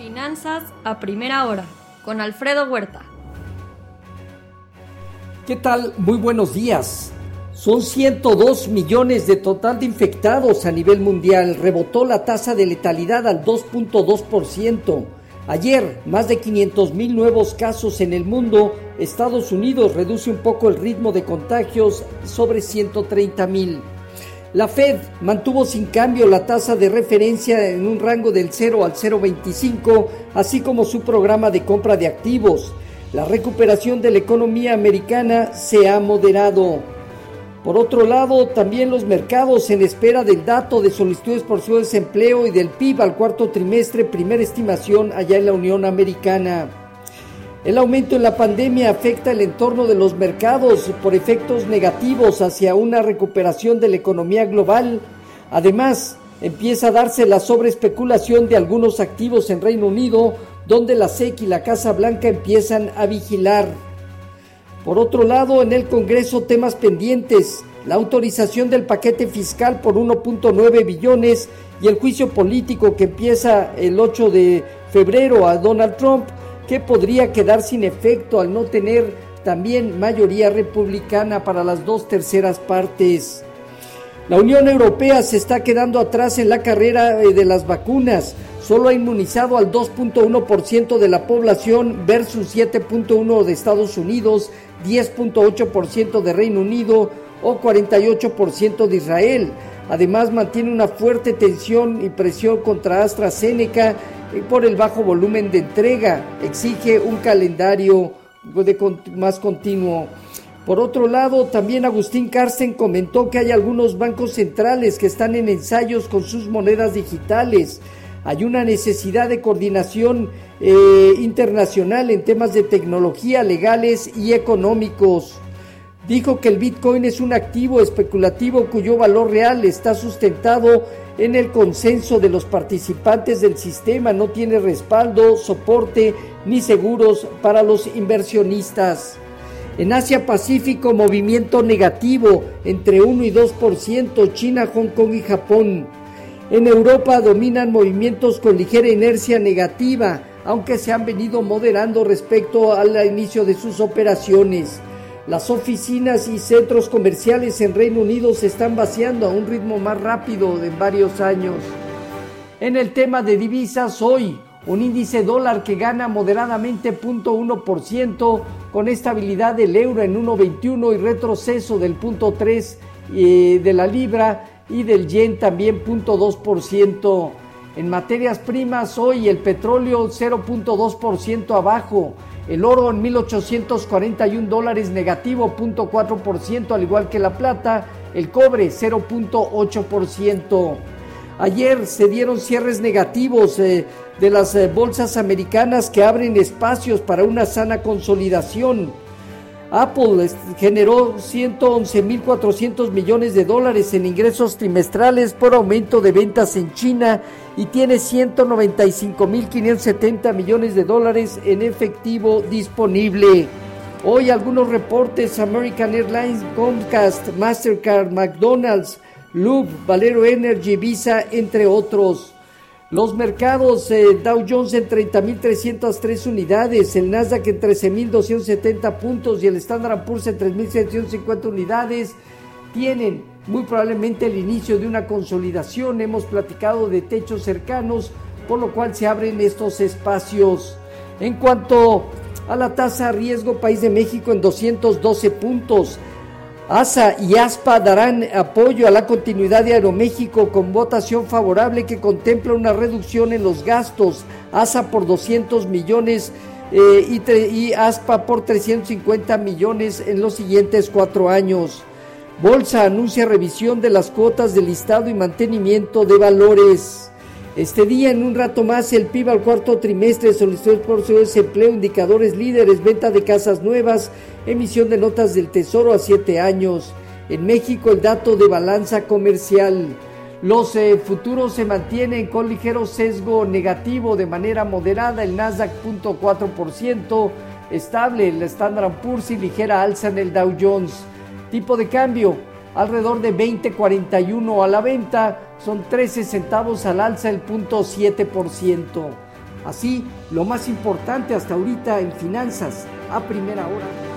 Finanzas a primera hora con Alfredo Huerta. ¿Qué tal? Muy buenos días. Son 102 millones de total de infectados a nivel mundial. Rebotó la tasa de letalidad al 2.2%. Ayer, más de 500 mil nuevos casos en el mundo. Estados Unidos reduce un poco el ritmo de contagios sobre 130 mil. La Fed mantuvo sin cambio la tasa de referencia en un rango del 0 al 0,25, así como su programa de compra de activos. La recuperación de la economía americana se ha moderado. Por otro lado, también los mercados en espera del dato de solicitudes por su desempleo y del PIB al cuarto trimestre, primera estimación allá en la Unión Americana. El aumento en la pandemia afecta el entorno de los mercados por efectos negativos hacia una recuperación de la economía global. Además, empieza a darse la sobreespeculación de algunos activos en Reino Unido, donde la SEC y la Casa Blanca empiezan a vigilar. Por otro lado, en el Congreso temas pendientes, la autorización del paquete fiscal por 1.9 billones y el juicio político que empieza el 8 de febrero a Donald Trump que podría quedar sin efecto al no tener también mayoría republicana para las dos terceras partes. La Unión Europea se está quedando atrás en la carrera eh, de las vacunas. Solo ha inmunizado al 2.1% de la población versus 7.1% de Estados Unidos, 10.8% de Reino Unido o 48% de Israel. Además mantiene una fuerte tensión y presión contra AstraZeneca por el bajo volumen de entrega. Exige un calendario más continuo. Por otro lado, también Agustín Carsten comentó que hay algunos bancos centrales que están en ensayos con sus monedas digitales. Hay una necesidad de coordinación eh, internacional en temas de tecnología, legales y económicos. Dijo que el Bitcoin es un activo especulativo cuyo valor real está sustentado en el consenso de los participantes del sistema, no tiene respaldo, soporte ni seguros para los inversionistas. En Asia Pacífico, movimiento negativo entre 1 y 2%, China, Hong Kong y Japón. En Europa dominan movimientos con ligera inercia negativa, aunque se han venido moderando respecto al inicio de sus operaciones. Las oficinas y centros comerciales en Reino Unido se están vaciando a un ritmo más rápido de varios años. En el tema de divisas, hoy un índice dólar que gana moderadamente 0.1% con estabilidad del euro en 1.21 y retroceso del 0.3 eh, de la libra y del yen también 0.2%. En materias primas, hoy el petróleo 0.2% abajo, el oro en 1841 dólares negativo 0.4%, al igual que la plata. El cobre 0.8%. Ayer se dieron cierres negativos eh, de las eh, bolsas americanas que abren espacios para una sana consolidación. Apple generó 111.400 millones de dólares en ingresos trimestrales por aumento de ventas en China y tiene 195.570 millones de dólares en efectivo disponible. Hoy algunos reportes, American Airlines, Comcast, Mastercard, McDonald's, Loop, Valero Energy, Visa, entre otros. Los mercados, eh, Dow Jones en 30.303 unidades, el Nasdaq en 13.270 puntos y el Standard Poor's en 3.750 unidades, tienen muy probablemente el inicio de una consolidación. Hemos platicado de techos cercanos, por lo cual se abren estos espacios. En cuanto a la tasa riesgo, País de México en 212 puntos. ASA y ASPA darán apoyo a la continuidad de Aeroméxico con votación favorable que contempla una reducción en los gastos. ASA por 200 millones eh, y, y ASPA por 350 millones en los siguientes cuatro años. Bolsa anuncia revisión de las cuotas de listado y mantenimiento de valores. Este día, en un rato más, el PIB al cuarto trimestre, solicitudes por su desempleo, indicadores líderes, venta de casas nuevas, emisión de notas del Tesoro a siete años. En México, el dato de balanza comercial. Los eh, futuros se mantienen con ligero sesgo negativo de manera moderada, el Nasdaq 0.4%, estable el Standard Poor's y ligera alza en el Dow Jones. Tipo de cambio, alrededor de 20.41 a la venta, son 13 centavos al alza el punto 7%. Así, lo más importante hasta ahorita en finanzas a primera hora.